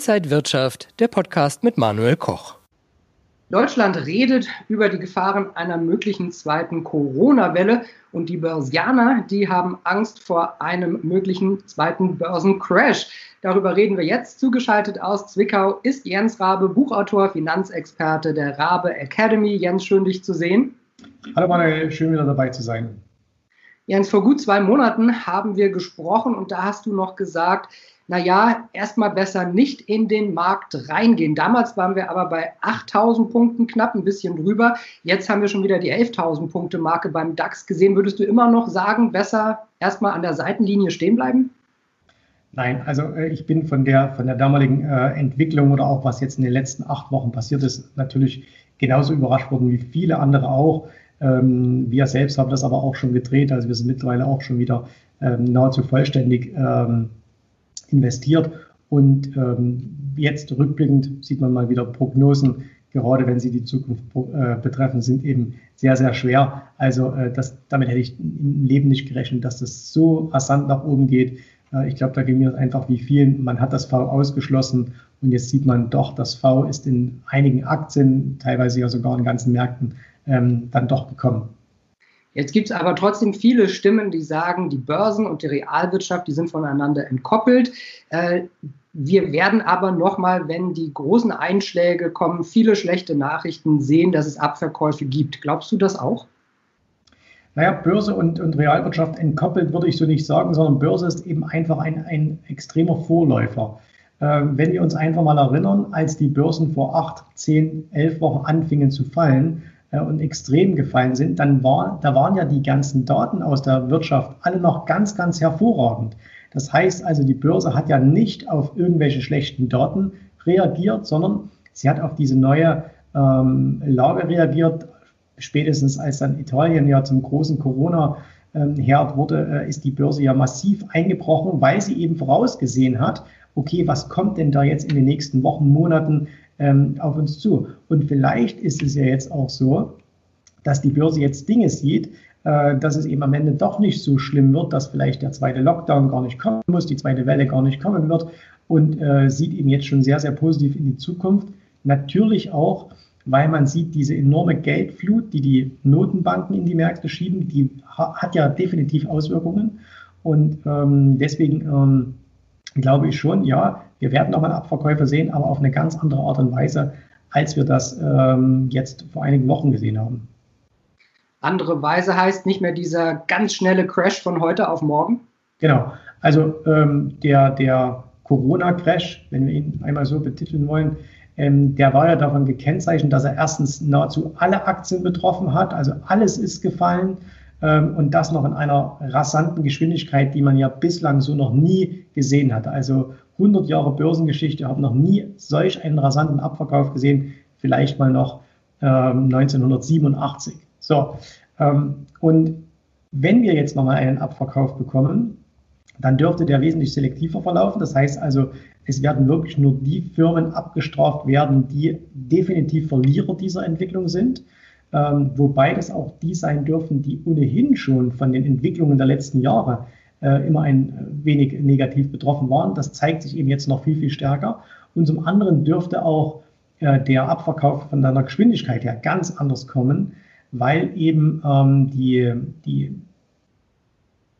Inside Wirtschaft, der Podcast mit Manuel Koch. Deutschland redet über die Gefahren einer möglichen zweiten Corona-Welle und die Börsianer, die haben Angst vor einem möglichen zweiten Börsencrash. Darüber reden wir jetzt. Zugeschaltet aus Zwickau ist Jens Rabe, Buchautor, Finanzexperte der Rabe Academy. Jens, schön dich zu sehen. Hallo Manuel, schön wieder dabei zu sein. Jens, vor gut zwei Monaten haben wir gesprochen und da hast du noch gesagt, naja, erstmal besser nicht in den Markt reingehen. Damals waren wir aber bei 8000 Punkten, knapp ein bisschen drüber. Jetzt haben wir schon wieder die 11.000 Punkte Marke beim DAX gesehen. Würdest du immer noch sagen, besser erstmal an der Seitenlinie stehen bleiben? Nein, also äh, ich bin von der, von der damaligen äh, Entwicklung oder auch was jetzt in den letzten acht Wochen passiert ist, natürlich genauso überrascht worden wie viele andere auch. Ähm, wir selbst haben das aber auch schon gedreht, also wir sind mittlerweile auch schon wieder ähm, nahezu vollständig ähm, investiert. Und ähm, jetzt rückblickend sieht man mal wieder Prognosen, gerade wenn sie die Zukunft äh, betreffen, sind eben sehr, sehr schwer. Also äh, das, damit hätte ich im Leben nicht gerechnet, dass das so rasant nach oben geht. Äh, ich glaube, da ging mir einfach wie vielen, man hat das V ausgeschlossen und jetzt sieht man doch, das V ist in einigen Aktien, teilweise ja sogar in ganzen Märkten, ähm, dann doch gekommen. Jetzt gibt es aber trotzdem viele Stimmen, die sagen, die Börsen und die Realwirtschaft, die sind voneinander entkoppelt. Äh, wir werden aber nochmal, wenn die großen Einschläge kommen, viele schlechte Nachrichten sehen, dass es Abverkäufe gibt. Glaubst du das auch? Naja, Börse und, und Realwirtschaft entkoppelt würde ich so nicht sagen, sondern Börse ist eben einfach ein, ein extremer Vorläufer. Ähm, wenn wir uns einfach mal erinnern, als die Börsen vor acht, zehn, elf Wochen anfingen zu fallen, äh, und extrem gefallen sind, dann war, da waren ja die ganzen Daten aus der Wirtschaft alle noch ganz, ganz hervorragend. Das heißt also, die Börse hat ja nicht auf irgendwelche schlechten Daten reagiert, sondern sie hat auf diese neue ähm, Lage reagiert. Spätestens als dann Italien ja zum großen Corona-Herd wurde, äh, ist die Börse ja massiv eingebrochen, weil sie eben vorausgesehen hat, okay, was kommt denn da jetzt in den nächsten Wochen, Monaten ähm, auf uns zu. Und vielleicht ist es ja jetzt auch so, dass die Börse jetzt Dinge sieht, äh, dass es eben am Ende doch nicht so schlimm wird, dass vielleicht der zweite Lockdown gar nicht kommen muss, die zweite Welle gar nicht kommen wird und äh, sieht eben jetzt schon sehr, sehr positiv in die Zukunft. Natürlich auch, weil man sieht, diese enorme Geldflut, die die Notenbanken in die Märkte schieben, die ha hat ja definitiv Auswirkungen. Und ähm, deswegen ähm, glaube ich schon, ja, wir werden nochmal Abverkäufe sehen, aber auf eine ganz andere Art und Weise, als wir das ähm, jetzt vor einigen Wochen gesehen haben. Andere Weise heißt nicht mehr dieser ganz schnelle Crash von heute auf morgen? Genau. Also ähm, der, der Corona-Crash, wenn wir ihn einmal so betiteln wollen, ähm, der war ja davon gekennzeichnet, dass er erstens nahezu alle Aktien betroffen hat. Also alles ist gefallen und das noch in einer rasanten Geschwindigkeit, die man ja bislang so noch nie gesehen hat. Also 100 Jahre Börsengeschichte haben noch nie solch einen rasanten Abverkauf gesehen, vielleicht mal noch ähm, 1987. So, ähm, und wenn wir jetzt nochmal einen Abverkauf bekommen, dann dürfte der wesentlich selektiver verlaufen. Das heißt also, es werden wirklich nur die Firmen abgestraft werden, die definitiv Verlierer dieser Entwicklung sind ähm, wobei das auch die sein dürfen, die ohnehin schon von den Entwicklungen der letzten Jahre äh, immer ein wenig negativ betroffen waren. Das zeigt sich eben jetzt noch viel, viel stärker. Und zum anderen dürfte auch äh, der Abverkauf von deiner Geschwindigkeit her ganz anders kommen, weil eben ähm, die, die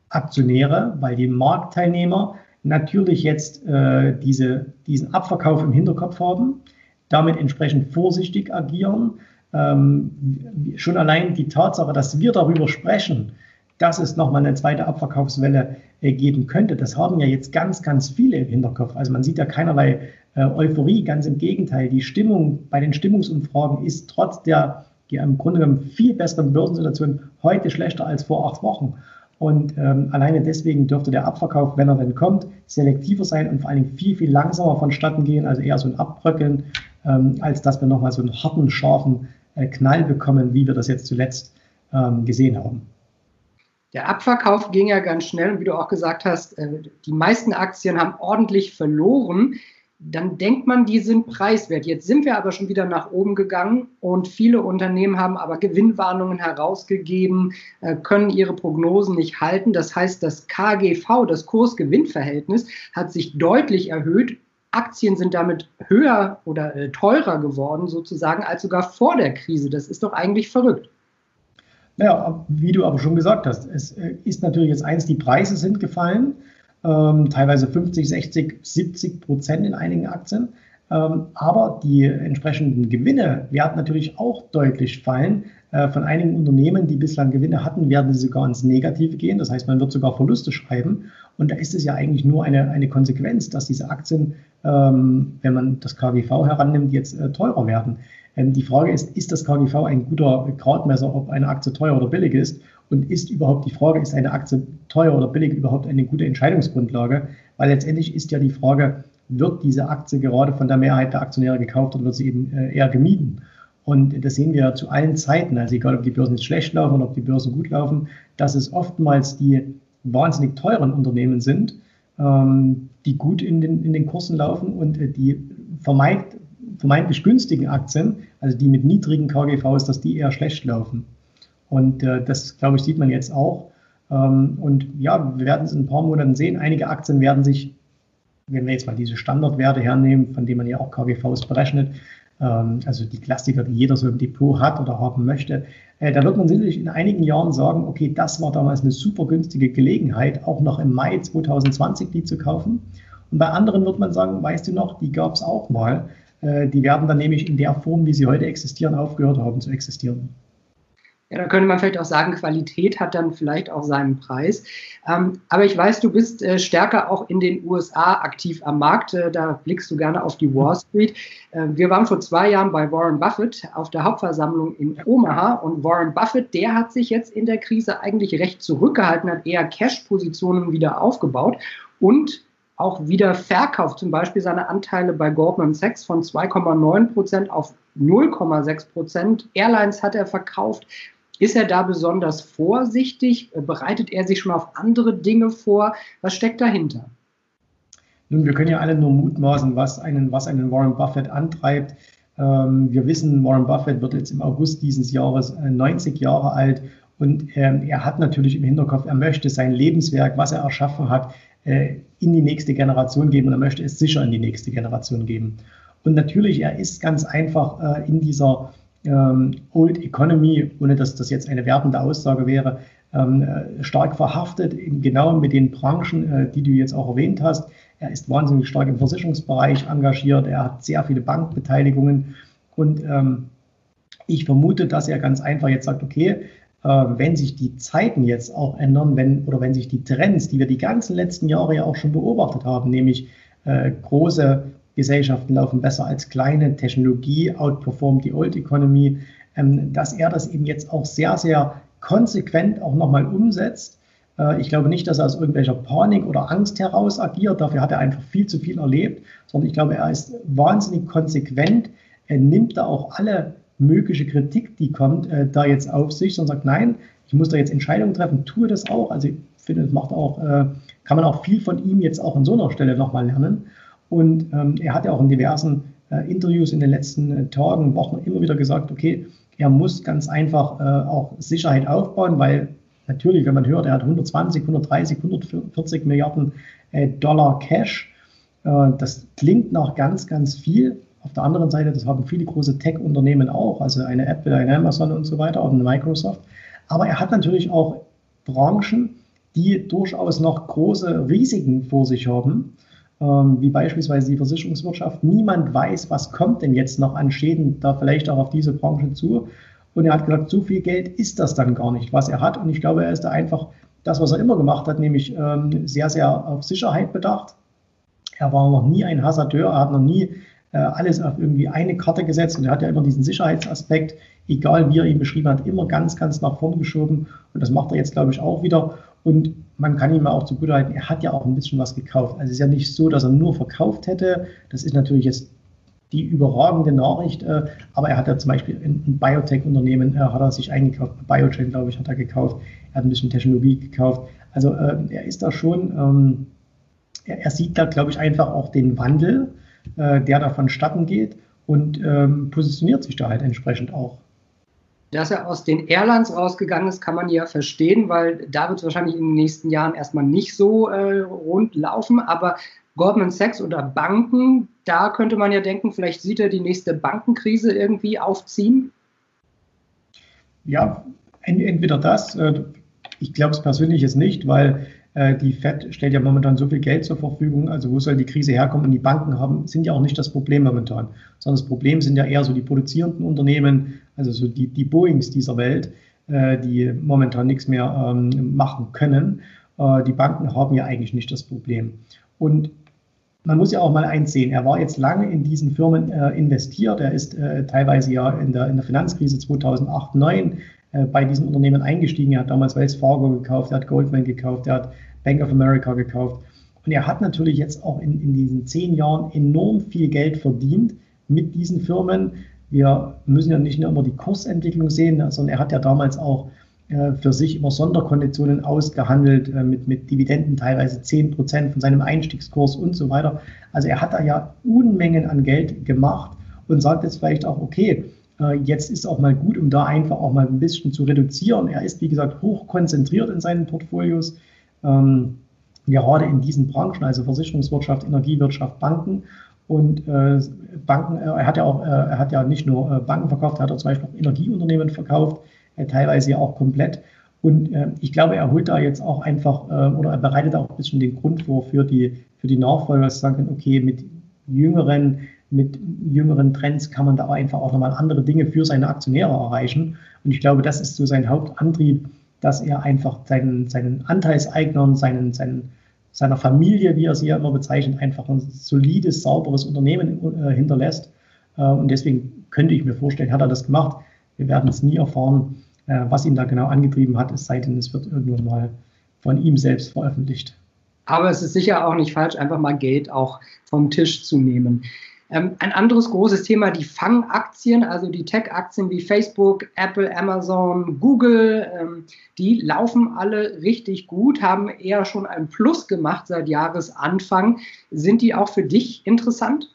Aktionäre, weil die Marktteilnehmer natürlich jetzt äh, diese, diesen Abverkauf im Hinterkopf haben, damit entsprechend vorsichtig agieren ähm, schon allein die Tatsache, dass wir darüber sprechen, dass es nochmal eine zweite Abverkaufswelle äh, geben könnte, das haben ja jetzt ganz, ganz viele im Hinterkopf. Also man sieht ja keinerlei äh, Euphorie, ganz im Gegenteil. Die Stimmung bei den Stimmungsumfragen ist trotz der, die im Grunde genommen viel besseren Börsensituation heute schlechter als vor acht Wochen. Und ähm, alleine deswegen dürfte der Abverkauf, wenn er denn kommt, selektiver sein und vor allen Dingen viel, viel langsamer vonstatten gehen, also eher so ein Abbröckeln, ähm, als dass wir nochmal so einen harten, scharfen Knall bekommen, wie wir das jetzt zuletzt ähm, gesehen haben. Der Abverkauf ging ja ganz schnell und wie du auch gesagt hast, äh, die meisten Aktien haben ordentlich verloren. Dann denkt man, die sind preiswert. Jetzt sind wir aber schon wieder nach oben gegangen und viele Unternehmen haben aber Gewinnwarnungen herausgegeben, äh, können ihre Prognosen nicht halten. Das heißt, das KGV, das Kurs-Gewinn-Verhältnis, hat sich deutlich erhöht Aktien sind damit höher oder äh, teurer geworden, sozusagen, als sogar vor der Krise. Das ist doch eigentlich verrückt. Ja, wie du aber schon gesagt hast, es äh, ist natürlich jetzt eins, die Preise sind gefallen, ähm, teilweise 50, 60, 70 Prozent in einigen Aktien. Ähm, aber die entsprechenden Gewinne werden natürlich auch deutlich fallen. Äh, von einigen Unternehmen, die bislang Gewinne hatten, werden sie sogar ins Negative gehen. Das heißt, man wird sogar Verluste schreiben. Und da ist es ja eigentlich nur eine, eine Konsequenz, dass diese Aktien, ähm, wenn man das KGV herannimmt, jetzt äh, teurer werden. Ähm, die Frage ist, ist das KGV ein guter Gradmesser, ob eine Aktie teuer oder billig ist? Und ist überhaupt die Frage, ist eine Aktie teuer oder billig überhaupt eine gute Entscheidungsgrundlage? Weil letztendlich ist ja die Frage, wird diese Aktie gerade von der Mehrheit der Aktionäre gekauft oder wird sie eben äh, eher gemieden? Und das sehen wir zu allen Zeiten, also egal ob die Börsen jetzt schlecht laufen oder ob die Börsen gut laufen, dass es oftmals die wahnsinnig teuren Unternehmen sind, ähm, die gut in den, in den Kursen laufen und äh, die vermeint, vermeintlich günstigen Aktien, also die mit niedrigen KGVs, dass die eher schlecht laufen. Und äh, das, glaube ich, sieht man jetzt auch. Ähm, und ja, wir werden es in ein paar Monaten sehen. Einige Aktien werden sich, wenn wir jetzt mal diese Standardwerte hernehmen, von denen man ja auch KGVs berechnet, also die Klassiker, die jeder so im Depot hat oder haben möchte, äh, da wird man sicherlich in einigen Jahren sagen, okay, das war damals eine super günstige Gelegenheit, auch noch im Mai 2020 die zu kaufen. Und bei anderen wird man sagen, weißt du noch, die gab es auch mal. Äh, die werden dann nämlich in der Form, wie sie heute existieren, aufgehört haben zu existieren. Ja, da könnte man vielleicht auch sagen, Qualität hat dann vielleicht auch seinen Preis. Ähm, aber ich weiß, du bist äh, stärker auch in den USA aktiv am Markt. Äh, da blickst du gerne auf die Wall Street. Äh, wir waren vor zwei Jahren bei Warren Buffett auf der Hauptversammlung in Omaha und Warren Buffett, der hat sich jetzt in der Krise eigentlich recht zurückgehalten, hat eher Cash-Positionen wieder aufgebaut und auch wieder verkauft, zum Beispiel seine Anteile bei Goldman Sachs von 2,9 Prozent auf 0,6 Prozent. Airlines hat er verkauft. Ist er da besonders vorsichtig? Bereitet er sich schon auf andere Dinge vor? Was steckt dahinter? Nun, wir können ja alle nur mutmaßen, was einen, was einen Warren Buffett antreibt. Ähm, wir wissen, Warren Buffett wird jetzt im August dieses Jahres 90 äh, Jahre alt und ähm, er hat natürlich im Hinterkopf, er möchte sein Lebenswerk, was er erschaffen hat, äh, in die nächste Generation geben und er möchte es sicher in die nächste Generation geben. Und natürlich, er ist ganz einfach äh, in dieser ähm, Old Economy, ohne dass das jetzt eine werbende Aussage wäre, ähm, äh, stark verhaftet, genau mit den Branchen, äh, die du jetzt auch erwähnt hast. Er ist wahnsinnig stark im Versicherungsbereich engagiert, er hat sehr viele Bankbeteiligungen und ähm, ich vermute, dass er ganz einfach jetzt sagt, okay, äh, wenn sich die Zeiten jetzt auch ändern, wenn oder wenn sich die Trends, die wir die ganzen letzten Jahre ja auch schon beobachtet haben, nämlich äh, große Gesellschaften laufen besser als kleine, Technologie outperformt die Old Economy, ähm, dass er das eben jetzt auch sehr, sehr konsequent auch nochmal umsetzt. Äh, ich glaube nicht, dass er aus irgendwelcher Panik oder Angst heraus agiert, dafür hat er einfach viel zu viel erlebt, sondern ich glaube, er ist wahnsinnig konsequent. Er nimmt da auch alle mögliche Kritik, die kommt, äh, da jetzt auf sich und sagt, nein, ich muss da jetzt Entscheidungen treffen, tue das auch. Also ich finde, das macht auch, äh, kann man auch viel von ihm jetzt auch an so einer Stelle nochmal lernen. Und ähm, er hat ja auch in diversen äh, Interviews in den letzten äh, Tagen, Wochen immer wieder gesagt, okay, er muss ganz einfach äh, auch Sicherheit aufbauen, weil natürlich, wenn man hört, er hat 120, 130, 140 Milliarden äh, Dollar Cash, äh, das klingt nach ganz, ganz viel. Auf der anderen Seite, das haben viele große Tech-Unternehmen auch, also eine Apple, eine Amazon und so weiter, auch eine Microsoft. Aber er hat natürlich auch Branchen, die durchaus noch große Risiken vor sich haben wie beispielsweise die Versicherungswirtschaft. Niemand weiß, was kommt denn jetzt noch an Schäden da vielleicht auch auf diese Branche zu. Und er hat gesagt, so viel Geld ist das dann gar nicht, was er hat. Und ich glaube, er ist da einfach das, was er immer gemacht hat, nämlich ähm, sehr, sehr auf Sicherheit bedacht. Er war noch nie ein Hasardeur, er hat noch nie äh, alles auf irgendwie eine Karte gesetzt und er hat ja immer diesen Sicherheitsaspekt, egal wie er ihn beschrieben hat, immer ganz, ganz nach vorn geschoben. Und das macht er jetzt, glaube ich, auch wieder. Und man kann ihm auch zugutehalten, er hat ja auch ein bisschen was gekauft. Also es ist ja nicht so, dass er nur verkauft hätte. Das ist natürlich jetzt die überragende Nachricht. Äh, aber er hat ja zum Beispiel ein Biotech-Unternehmen, äh, hat er sich eingekauft. Biochain, glaube ich, hat er gekauft. Er hat ein bisschen Technologie gekauft. Also äh, er ist da schon, ähm, er, sieht da, glaube ich, einfach auch den Wandel, der da vonstatten geht und ähm, positioniert sich da halt entsprechend auch. Dass er aus den Airlines rausgegangen ist, kann man ja verstehen, weil da wird es wahrscheinlich in den nächsten Jahren erstmal nicht so äh, rund laufen. Aber Goldman Sachs oder Banken, da könnte man ja denken, vielleicht sieht er die nächste Bankenkrise irgendwie aufziehen. Ja, entweder das, äh, ich glaube es persönlich jetzt nicht, weil die FED stellt ja momentan so viel Geld zur Verfügung. Also wo soll die Krise herkommen? Und die Banken haben, sind ja auch nicht das Problem momentan, sondern das Problem sind ja eher so die produzierenden Unternehmen, also so die, die Boeings dieser Welt, äh, die momentan nichts mehr ähm, machen können. Die Banken haben ja eigentlich nicht das Problem. Und man muss ja auch mal eins sehen, er war jetzt lange in diesen Firmen äh, investiert. Er ist äh, teilweise ja in der, in der Finanzkrise 2008, 2009 äh, bei diesen Unternehmen eingestiegen. Er hat damals Wells Fargo gekauft, er hat Goldman gekauft, er hat Bank of America gekauft. Und er hat natürlich jetzt auch in, in diesen zehn Jahren enorm viel Geld verdient mit diesen Firmen. Wir müssen ja nicht nur immer die Kursentwicklung sehen, sondern er hat ja damals auch äh, für sich immer Sonderkonditionen ausgehandelt, äh, mit, mit Dividenden teilweise 10 Prozent von seinem Einstiegskurs und so weiter. Also er hat da ja Unmengen an Geld gemacht und sagt jetzt vielleicht auch, okay, jetzt ist auch mal gut, um da einfach auch mal ein bisschen zu reduzieren. Er ist, wie gesagt, hoch konzentriert in seinen Portfolios, ähm, gerade in diesen Branchen, also Versicherungswirtschaft, Energiewirtschaft, Banken. Und äh, Banken, äh, er hat ja auch, äh, er hat ja nicht nur Banken verkauft, er hat auch zum Beispiel auch Energieunternehmen verkauft äh, teilweise ja auch komplett. Und äh, ich glaube, er holt da jetzt auch einfach äh, oder er bereitet auch ein bisschen den Grund vor für die, für die Nachfolger, dass sie sagen, okay, mit jüngeren, mit jüngeren Trends kann man da einfach auch nochmal andere Dinge für seine Aktionäre erreichen. Und ich glaube, das ist so sein Hauptantrieb, dass er einfach seinen, seinen Anteilseignern, seinen, seinen, seiner Familie, wie er sie ja immer bezeichnet, einfach ein solides, sauberes Unternehmen äh, hinterlässt. Äh, und deswegen könnte ich mir vorstellen, hat er das gemacht. Wir werden es nie erfahren, äh, was ihn da genau angetrieben hat, es sei denn, es wird irgendwann mal von ihm selbst veröffentlicht. Aber es ist sicher auch nicht falsch, einfach mal Geld auch vom Tisch zu nehmen. Ähm, ein anderes großes Thema, die Fangaktien, also die Tech-Aktien wie Facebook, Apple, Amazon, Google, ähm, die laufen alle richtig gut, haben eher schon ein Plus gemacht seit Jahresanfang. Sind die auch für dich interessant?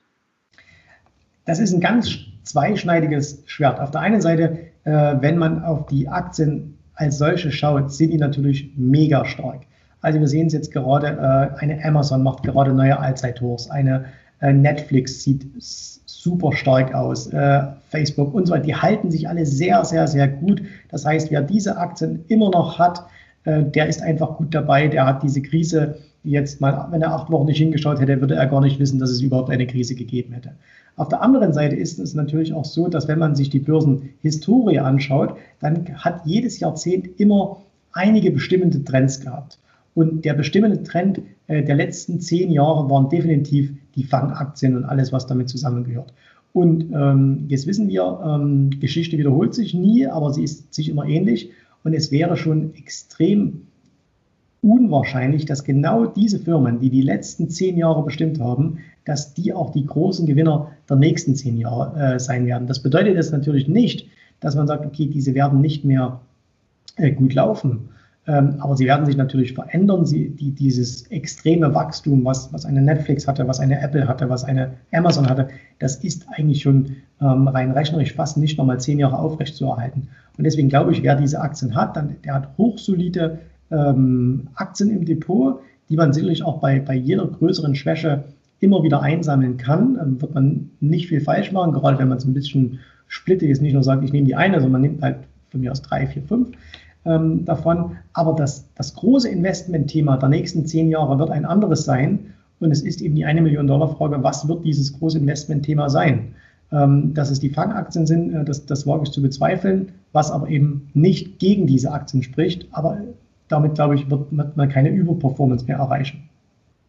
Das ist ein ganz zweischneidiges Schwert. Auf der einen Seite äh, wenn man auf die Aktien als solche schaut, sind die natürlich mega stark. Also wir sehen es jetzt gerade, äh, eine Amazon macht gerade neue Allzeithochs, eine Netflix sieht super stark aus, äh, Facebook und so weiter. Die halten sich alle sehr, sehr, sehr gut. Das heißt, wer diese Aktien immer noch hat, äh, der ist einfach gut dabei, der hat diese Krise jetzt mal, wenn er acht Wochen nicht hingeschaut hätte, würde er gar nicht wissen, dass es überhaupt eine Krise gegeben hätte. Auf der anderen Seite ist es natürlich auch so, dass wenn man sich die Börsenhistorie anschaut, dann hat jedes Jahrzehnt immer einige bestimmende Trends gehabt. Und der bestimmende Trend äh, der letzten zehn Jahre waren definitiv die Fangaktien und alles, was damit zusammengehört. Und ähm, jetzt wissen wir, ähm, Geschichte wiederholt sich nie, aber sie ist sich immer ähnlich. Und es wäre schon extrem unwahrscheinlich, dass genau diese Firmen, die die letzten zehn Jahre bestimmt haben, dass die auch die großen Gewinner der nächsten zehn Jahre äh, sein werden. Das bedeutet jetzt natürlich nicht, dass man sagt, okay, diese werden nicht mehr äh, gut laufen. Ähm, aber sie werden sich natürlich verändern. Sie, die, dieses extreme Wachstum, was, was eine Netflix hatte, was eine Apple hatte, was eine Amazon hatte, das ist eigentlich schon ähm, rein rechnerisch fast nicht nochmal zehn Jahre aufrechtzuerhalten. Und deswegen glaube ich, wer diese Aktien hat, dann, der hat hochsolide ähm, Aktien im Depot, die man sicherlich auch bei, bei jeder größeren Schwäche immer wieder einsammeln kann, dann wird man nicht viel falsch machen, gerade wenn man es ein bisschen splittet, jetzt nicht nur sagt, ich nehme die eine, sondern man nimmt halt von mir aus drei, vier, fünf ähm, davon. Aber das, das große Investmentthema der nächsten zehn Jahre wird ein anderes sein. Und es ist eben die eine Million Dollar Frage, was wird dieses große Investmentthema sein? Ähm, dass es die Fangaktien sind, äh, das, das wage ich zu bezweifeln, was aber eben nicht gegen diese Aktien spricht. Aber damit, glaube ich, wird man keine Überperformance mehr erreichen.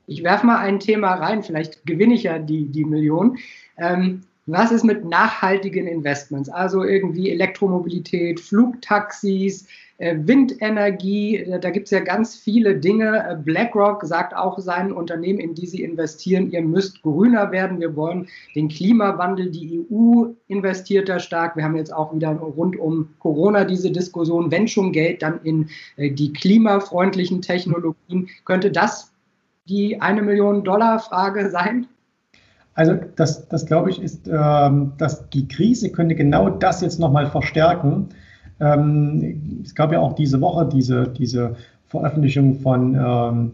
Ich werfe mal ein Thema rein, vielleicht gewinne ich ja die, die Million. Ähm, was ist mit nachhaltigen Investments? Also irgendwie Elektromobilität, Flugtaxis, Windenergie, äh, da gibt es ja ganz viele Dinge. Äh, BlackRock sagt auch seinen Unternehmen, in die sie investieren, ihr müsst grüner werden. Wir wollen den Klimawandel. Die EU investiert da stark. Wir haben jetzt auch wieder rund um Corona diese Diskussion, wenn schon Geld, dann in die klimafreundlichen Technologien. Könnte das die eine Million Dollar Frage sein? Also das, das glaube ich, ist, ähm, dass die Krise könnte genau das jetzt nochmal verstärken. Ähm, es gab ja auch diese Woche diese, diese Veröffentlichung von ähm,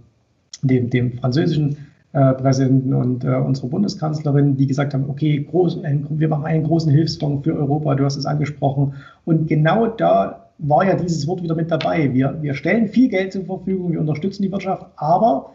dem, dem französischen äh, Präsidenten und äh, unsere Bundeskanzlerin, die gesagt haben, okay, groß, ein, wir machen einen großen Hilfsfonds für Europa, du hast es angesprochen. Und genau da war ja dieses Wort wieder mit dabei. Wir, wir stellen viel Geld zur Verfügung, wir unterstützen die Wirtschaft, aber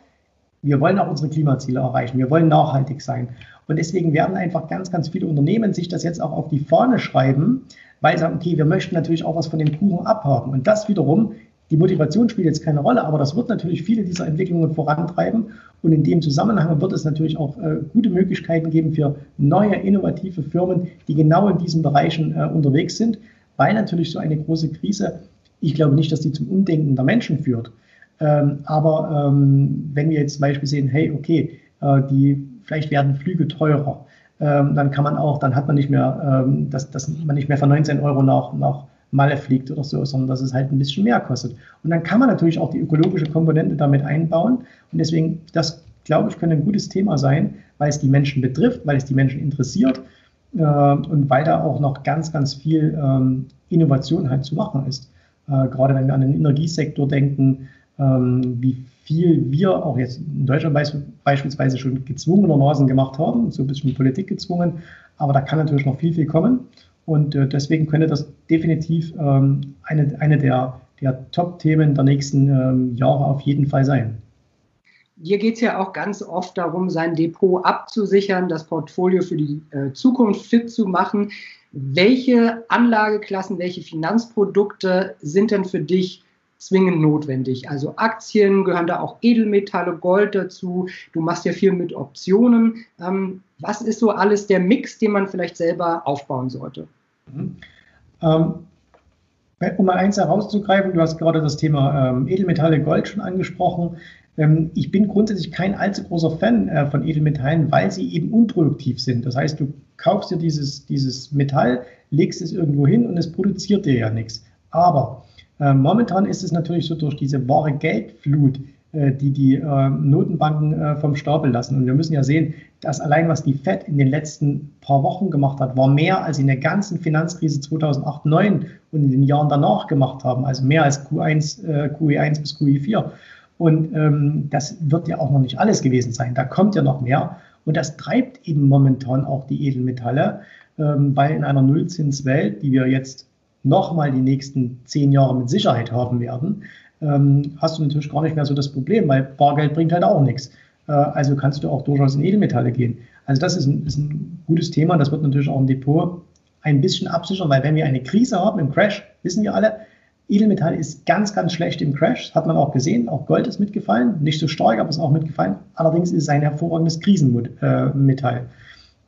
wir wollen auch unsere Klimaziele erreichen, wir wollen nachhaltig sein. Und deswegen werden einfach ganz, ganz viele Unternehmen sich das jetzt auch auf die Fahne schreiben, weil sie sagen, okay, wir möchten natürlich auch was von dem Kuchen abhaben. Und das wiederum, die Motivation spielt jetzt keine Rolle, aber das wird natürlich viele dieser Entwicklungen vorantreiben. Und in dem Zusammenhang wird es natürlich auch äh, gute Möglichkeiten geben für neue, innovative Firmen, die genau in diesen Bereichen äh, unterwegs sind, weil natürlich so eine große Krise, ich glaube nicht, dass die zum Umdenken der Menschen führt. Ähm, aber ähm, wenn wir jetzt zum Beispiel sehen, hey, okay, äh, die, vielleicht werden Flüge teurer, ähm, dann kann man auch, dann hat man nicht mehr, ähm, dass, dass man nicht mehr für 19 Euro nach, nach Malle fliegt oder so, sondern dass es halt ein bisschen mehr kostet. Und dann kann man natürlich auch die ökologische Komponente damit einbauen. Und deswegen, das glaube ich, könnte ein gutes Thema sein, weil es die Menschen betrifft, weil es die Menschen interessiert äh, und weil da auch noch ganz, ganz viel ähm, Innovation halt zu machen ist. Äh, gerade wenn wir an den Energiesektor denken, ähm, wie viel wir auch jetzt in Deutschland beispielsweise schon gezwungenermaßen gemacht haben, so ein bisschen Politik gezwungen, aber da kann natürlich noch viel, viel kommen. Und äh, deswegen könnte das definitiv ähm, eine, eine der, der Top-Themen der nächsten ähm, Jahre auf jeden Fall sein. Hier geht es ja auch ganz oft darum, sein Depot abzusichern, das Portfolio für die äh, Zukunft fit zu machen. Welche Anlageklassen, welche Finanzprodukte sind denn für dich zwingend notwendig. Also Aktien gehören da auch Edelmetalle, Gold dazu. Du machst ja viel mit Optionen. Ähm, was ist so alles der Mix, den man vielleicht selber aufbauen sollte? Mhm. Ähm, um mal eins herauszugreifen, du hast gerade das Thema ähm, Edelmetalle, Gold schon angesprochen. Ähm, ich bin grundsätzlich kein allzu großer Fan äh, von Edelmetallen, weil sie eben unproduktiv sind. Das heißt, du kaufst dir dieses, dieses Metall, legst es irgendwo hin und es produziert dir ja nichts. Aber momentan ist es natürlich so durch diese wahre Geldflut, äh, die die äh, Notenbanken vom Stapel lassen. Und wir müssen ja sehen, dass allein was die Fed in den letzten paar Wochen gemacht hat, war mehr als in der ganzen Finanzkrise 2008, 2009 und in den Jahren danach gemacht haben. Also mehr als Q1, QE1 bis QE4. Und ähm, das wird ja auch noch nicht alles gewesen sein. Da kommt ja noch mehr. Und das treibt eben momentan auch die Edelmetalle, ähm, weil in einer Nullzinswelt, die wir jetzt nochmal die nächsten zehn Jahre mit Sicherheit haben werden, ähm, hast du natürlich gar nicht mehr so das Problem, weil Bargeld bringt halt auch nichts. Äh, also kannst du auch durchaus in Edelmetalle gehen. Also das ist ein, ist ein gutes Thema. Das wird natürlich auch ein Depot ein bisschen absichern, weil wenn wir eine Krise haben im Crash, wissen wir alle, Edelmetall ist ganz, ganz schlecht im Crash. Das hat man auch gesehen. Auch Gold ist mitgefallen. Nicht so stark, aber ist auch mitgefallen. Allerdings ist es ein hervorragendes Krisenmetall.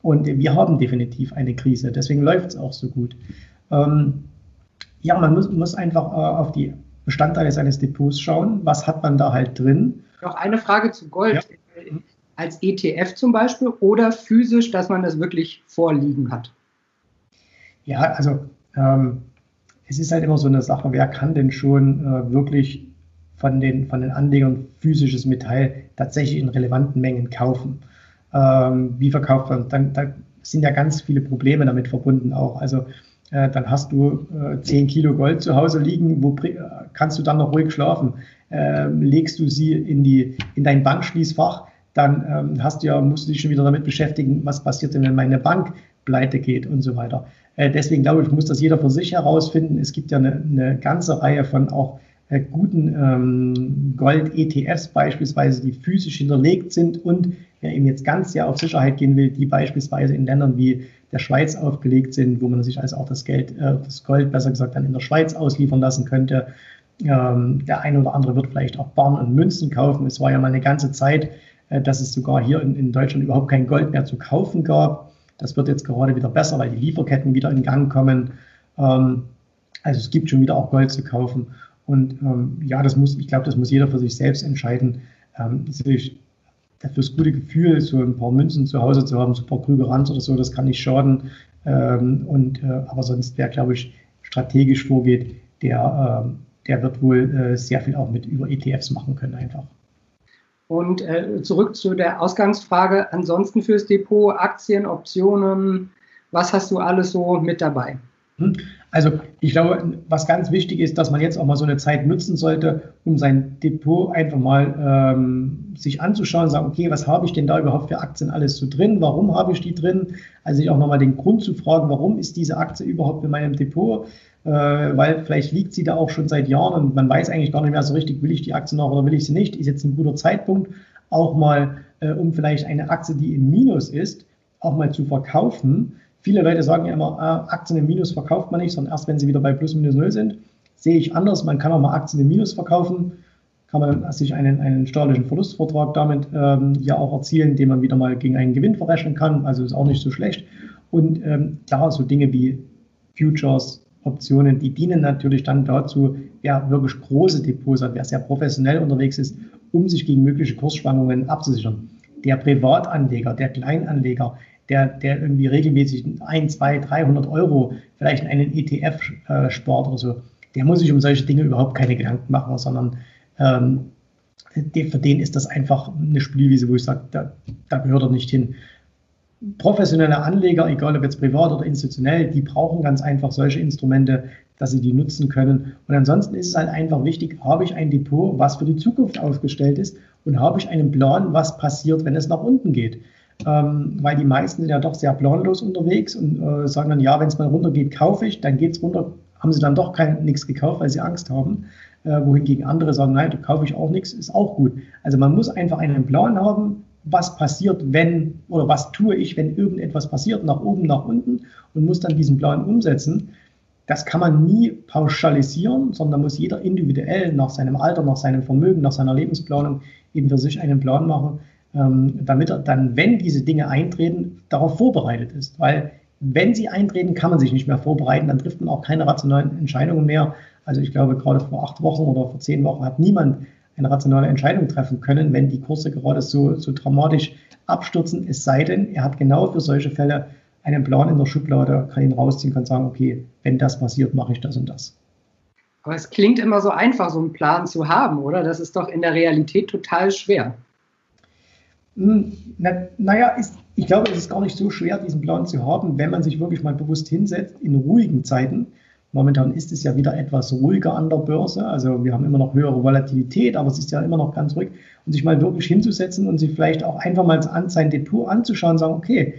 Und wir haben definitiv eine Krise. Deswegen läuft es auch so gut. Ähm, ja, man muss, muss einfach äh, auf die Bestandteile seines Depots schauen. Was hat man da halt drin? Noch eine Frage zu Gold. Ja. Als ETF zum Beispiel oder physisch, dass man das wirklich vorliegen hat? Ja, also ähm, es ist halt immer so eine Sache, wer kann denn schon äh, wirklich von den, von den Anlegern physisches Metall tatsächlich in relevanten Mengen kaufen? Ähm, wie verkauft man? Dann, da sind ja ganz viele Probleme damit verbunden auch. Also dann hast du äh, 10 Kilo Gold zu Hause liegen, wo äh, kannst du dann noch ruhig schlafen? Äh, legst du sie in, die, in dein Bankschließfach, dann ähm, hast du ja, musst du dich schon wieder damit beschäftigen, was passiert denn, wenn meine Bank pleite geht und so weiter. Äh, deswegen glaube ich, muss das jeder für sich herausfinden. Es gibt ja eine, eine ganze Reihe von auch äh, guten ähm, Gold-ETFs beispielsweise, die physisch hinterlegt sind und wer eben jetzt ganz sehr auf Sicherheit gehen will, die beispielsweise in Ländern wie der Schweiz aufgelegt sind, wo man sich also auch das Geld, äh, das Gold besser gesagt dann in der Schweiz ausliefern lassen könnte. Ähm, der eine oder andere wird vielleicht auch Barren und Münzen kaufen. Es war ja mal eine ganze Zeit, äh, dass es sogar hier in, in Deutschland überhaupt kein Gold mehr zu kaufen gab. Das wird jetzt gerade wieder besser, weil die Lieferketten wieder in Gang kommen. Ähm, also es gibt schon wieder auch Gold zu kaufen. Und ähm, ja, das muss, ich glaube, das muss jeder für sich selbst entscheiden. Ähm, fürs gute Gefühl, so ein paar Münzen zu Hause zu haben, so ein paar Krügeranz oder so, das kann nicht schaden. Ähm, und, äh, aber sonst, wer, glaube ich, strategisch vorgeht, der, äh, der wird wohl äh, sehr viel auch mit über ETFs machen können einfach. Und äh, zurück zu der Ausgangsfrage, ansonsten fürs Depot, Aktien, Optionen, was hast du alles so mit dabei? Hm. Also ich glaube, was ganz wichtig ist, dass man jetzt auch mal so eine Zeit nutzen sollte, um sein Depot einfach mal ähm, sich anzuschauen, sagen, okay, was habe ich denn da überhaupt für Aktien alles so drin? Warum habe ich die drin? Also sich auch nochmal den Grund zu fragen, warum ist diese Aktie überhaupt in meinem Depot? Äh, weil vielleicht liegt sie da auch schon seit Jahren und man weiß eigentlich gar nicht mehr so richtig, will ich die Aktie noch oder will ich sie nicht? Ist jetzt ein guter Zeitpunkt, auch mal, äh, um vielleicht eine Aktie, die im Minus ist, auch mal zu verkaufen Viele Leute sagen ja immer, äh, Aktien im Minus verkauft man nicht, sondern erst wenn sie wieder bei plus minus null sind. Sehe ich anders. Man kann auch mal Aktien im Minus verkaufen, kann man sich einen, einen steuerlichen Verlustvortrag damit ähm, ja auch erzielen, den man wieder mal gegen einen Gewinn verrechnen kann. Also ist auch nicht so schlecht. Und ähm, klar, so Dinge wie Futures, Optionen, die dienen natürlich dann dazu, wer wirklich große Depots hat, wer sehr professionell unterwegs ist, um sich gegen mögliche Kursschwankungen abzusichern. Der Privatanleger, der Kleinanleger, der, der irgendwie regelmäßig ein, zwei, 300 Euro vielleicht in einen ETF äh, spart oder so, der muss sich um solche Dinge überhaupt keine Gedanken machen, sondern ähm, für den ist das einfach eine Spielwiese, wo ich sage, da, da gehört er nicht hin. Professionelle Anleger, egal ob jetzt privat oder institutionell, die brauchen ganz einfach solche Instrumente, dass sie die nutzen können. Und ansonsten ist es halt einfach wichtig, habe ich ein Depot, was für die Zukunft aufgestellt ist und habe ich einen Plan, was passiert, wenn es nach unten geht ähm, weil die meisten sind ja doch sehr planlos unterwegs und äh, sagen dann, ja, wenn es mal runtergeht, kaufe ich, dann geht es runter, haben sie dann doch nichts gekauft, weil sie Angst haben. Äh, wohingegen andere sagen, nein, da kaufe ich auch nichts, ist auch gut. Also man muss einfach einen Plan haben, was passiert, wenn oder was tue ich, wenn irgendetwas passiert, nach oben, nach unten und muss dann diesen Plan umsetzen. Das kann man nie pauschalisieren, sondern muss jeder individuell nach seinem Alter, nach seinem Vermögen, nach seiner Lebensplanung eben für sich einen Plan machen, damit er dann, wenn diese Dinge eintreten, darauf vorbereitet ist. Weil wenn sie eintreten, kann man sich nicht mehr vorbereiten, dann trifft man auch keine rationalen Entscheidungen mehr. Also ich glaube, gerade vor acht Wochen oder vor zehn Wochen hat niemand eine rationale Entscheidung treffen können, wenn die Kurse gerade so, so dramatisch abstürzen, es sei denn, er hat genau für solche Fälle einen Plan in der Schublade, kann ihn rausziehen, kann sagen, okay, wenn das passiert, mache ich das und das. Aber es klingt immer so einfach, so einen Plan zu haben, oder? Das ist doch in der Realität total schwer. Hm, na, naja, ist, ich glaube, es ist gar nicht so schwer, diesen Plan zu haben, wenn man sich wirklich mal bewusst hinsetzt in ruhigen Zeiten. Momentan ist es ja wieder etwas ruhiger an der Börse. Also wir haben immer noch höhere Volatilität, aber es ist ja immer noch ganz ruhig. Und sich mal wirklich hinzusetzen und sich vielleicht auch einfach mal sein Depot anzuschauen und sagen, okay,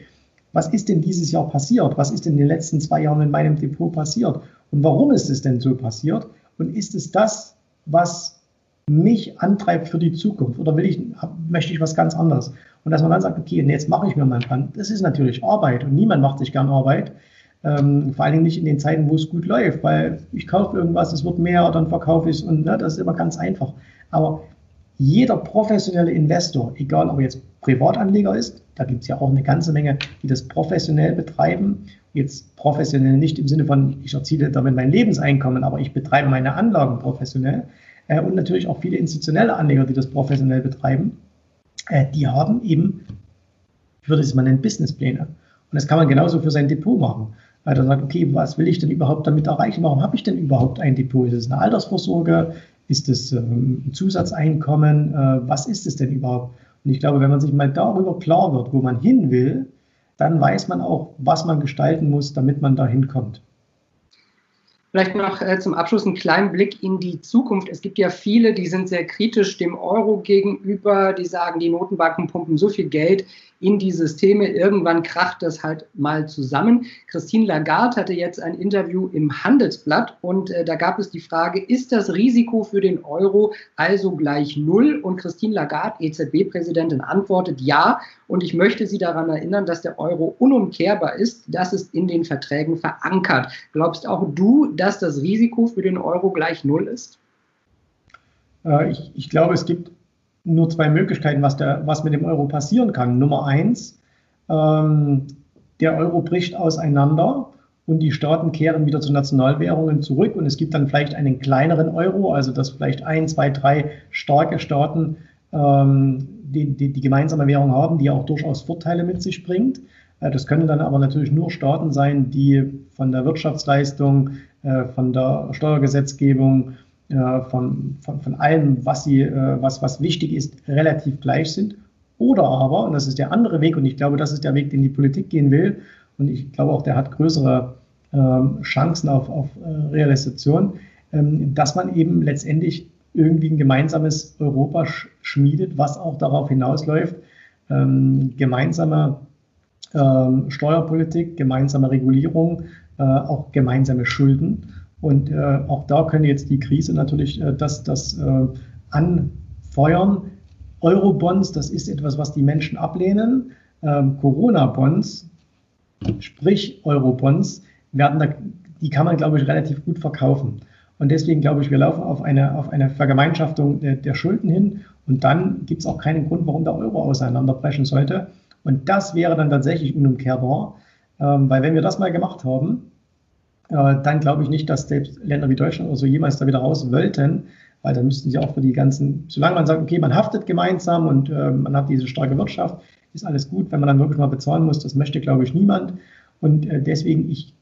was ist denn dieses Jahr passiert? Was ist denn in den letzten zwei Jahren in meinem Depot passiert? Und warum ist es denn so passiert? Und ist es das, was mich antreibt für die Zukunft oder will ich, möchte ich was ganz anderes? Und dass man dann sagt, okay, jetzt mache ich mir meinen Plan. Das ist natürlich Arbeit und niemand macht sich gern Arbeit. Ähm, vor allen Dingen nicht in den Zeiten, wo es gut läuft, weil ich kaufe irgendwas, es wird mehr, dann verkaufe ich es und ne, das ist immer ganz einfach. Aber jeder professionelle Investor, egal ob er jetzt Privatanleger ist, da gibt es ja auch eine ganze Menge, die das professionell betreiben. Jetzt professionell nicht im Sinne von, ich erziele damit mein Lebenseinkommen, aber ich betreibe meine Anlagen professionell äh, und natürlich auch viele institutionelle Anleger, die das professionell betreiben, äh, die haben eben, ich würde es mal nennen, Businesspläne. Und das kann man genauso für sein Depot machen. Weil er sagt, okay, was will ich denn überhaupt damit erreichen? Warum habe ich denn überhaupt ein Depot? Ist es eine Altersvorsorge? Ist es ähm, ein Zusatzeinkommen? Äh, was ist es denn überhaupt? Und ich glaube, wenn man sich mal darüber klar wird, wo man hin will, dann weiß man auch, was man gestalten muss, damit man da hinkommt. Vielleicht noch äh, zum Abschluss einen kleinen Blick in die Zukunft. Es gibt ja viele, die sind sehr kritisch dem Euro gegenüber, die sagen, die Notenbanken pumpen so viel Geld in die Systeme. Irgendwann kracht das halt mal zusammen. Christine Lagarde hatte jetzt ein Interview im Handelsblatt und äh, da gab es die Frage, ist das Risiko für den Euro also gleich null? Und Christine Lagarde, EZB-Präsidentin, antwortet ja. Und ich möchte Sie daran erinnern, dass der Euro unumkehrbar ist. Das ist in den Verträgen verankert. Glaubst auch du, dass das Risiko für den Euro gleich null ist? Äh, ich, ich glaube, es gibt nur zwei Möglichkeiten, was, der, was mit dem Euro passieren kann. Nummer eins, ähm, der Euro bricht auseinander und die Staaten kehren wieder zu Nationalwährungen zurück und es gibt dann vielleicht einen kleineren Euro, also dass vielleicht ein, zwei, drei starke Staaten ähm, die, die, die gemeinsame Währung haben, die auch durchaus Vorteile mit sich bringt. Äh, das können dann aber natürlich nur Staaten sein, die von der Wirtschaftsleistung, von der Steuergesetzgebung, äh, von, von, von allem, was, sie, äh, was, was wichtig ist, relativ gleich sind. Oder aber, und das ist der andere Weg, und ich glaube, das ist der Weg, den die Politik gehen will, und ich glaube auch, der hat größere ähm, Chancen auf, auf äh, Realisation, ähm, dass man eben letztendlich irgendwie ein gemeinsames Europa sch schmiedet, was auch darauf hinausläuft, ähm, gemeinsame Steuerpolitik, gemeinsame Regulierung, äh, auch gemeinsame Schulden. Und äh, auch da könnte jetzt die Krise natürlich äh, das, das äh, anfeuern. Eurobonds, das ist etwas, was die Menschen ablehnen. Ähm, Corona-Bonds, sprich Eurobonds, werden da, die kann man, glaube ich, relativ gut verkaufen. Und deswegen glaube ich, wir laufen auf eine, auf eine Vergemeinschaftung der, der Schulden hin. Und dann gibt es auch keinen Grund, warum der Euro auseinanderbrechen sollte. Und das wäre dann tatsächlich unumkehrbar. Ähm, weil wenn wir das mal gemacht haben, äh, dann glaube ich nicht, dass selbst Länder wie Deutschland oder so jemals da wieder raus wollten, weil dann müssten sie auch für die ganzen, solange man sagt, okay, man haftet gemeinsam und äh, man hat diese starke Wirtschaft, ist alles gut. Wenn man dann wirklich mal bezahlen muss, das möchte, glaube ich, niemand. Und äh, deswegen, ich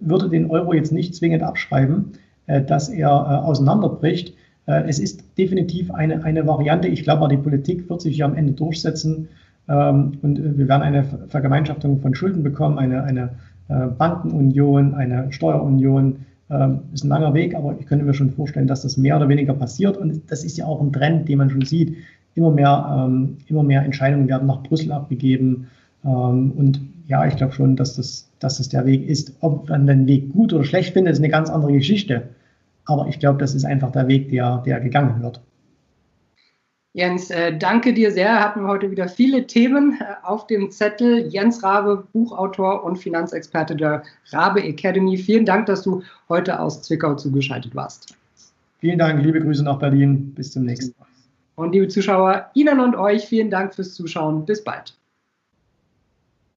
würde den Euro jetzt nicht zwingend abschreiben, äh, dass er äh, auseinanderbricht. Äh, es ist definitiv eine, eine Variante. Ich glaube, die Politik wird sich ja am Ende durchsetzen. Ähm, und wir werden eine Vergemeinschaftung von Schulden bekommen, eine, eine Bankenunion, eine Steuerunion. Ähm, ist ein langer Weg, aber ich könnte mir schon vorstellen, dass das mehr oder weniger passiert. Und das ist ja auch ein Trend, den man schon sieht. Immer mehr, ähm, immer mehr Entscheidungen werden nach Brüssel abgegeben. und ja, ich glaube schon, dass das, dass das der Weg ist. Ob man den Weg gut oder schlecht findet, ist eine ganz andere Geschichte. Aber ich glaube, das ist einfach der Weg, der, der gegangen wird. Jens, äh, danke dir sehr. Hatten wir heute wieder viele Themen äh, auf dem Zettel. Jens Rabe, Buchautor und Finanzexperte der Rabe Academy. Vielen Dank, dass du heute aus Zwickau zugeschaltet warst. Vielen Dank, liebe Grüße nach Berlin. Bis zum nächsten Mal. Und liebe Zuschauer, Ihnen und euch vielen Dank fürs Zuschauen. Bis bald.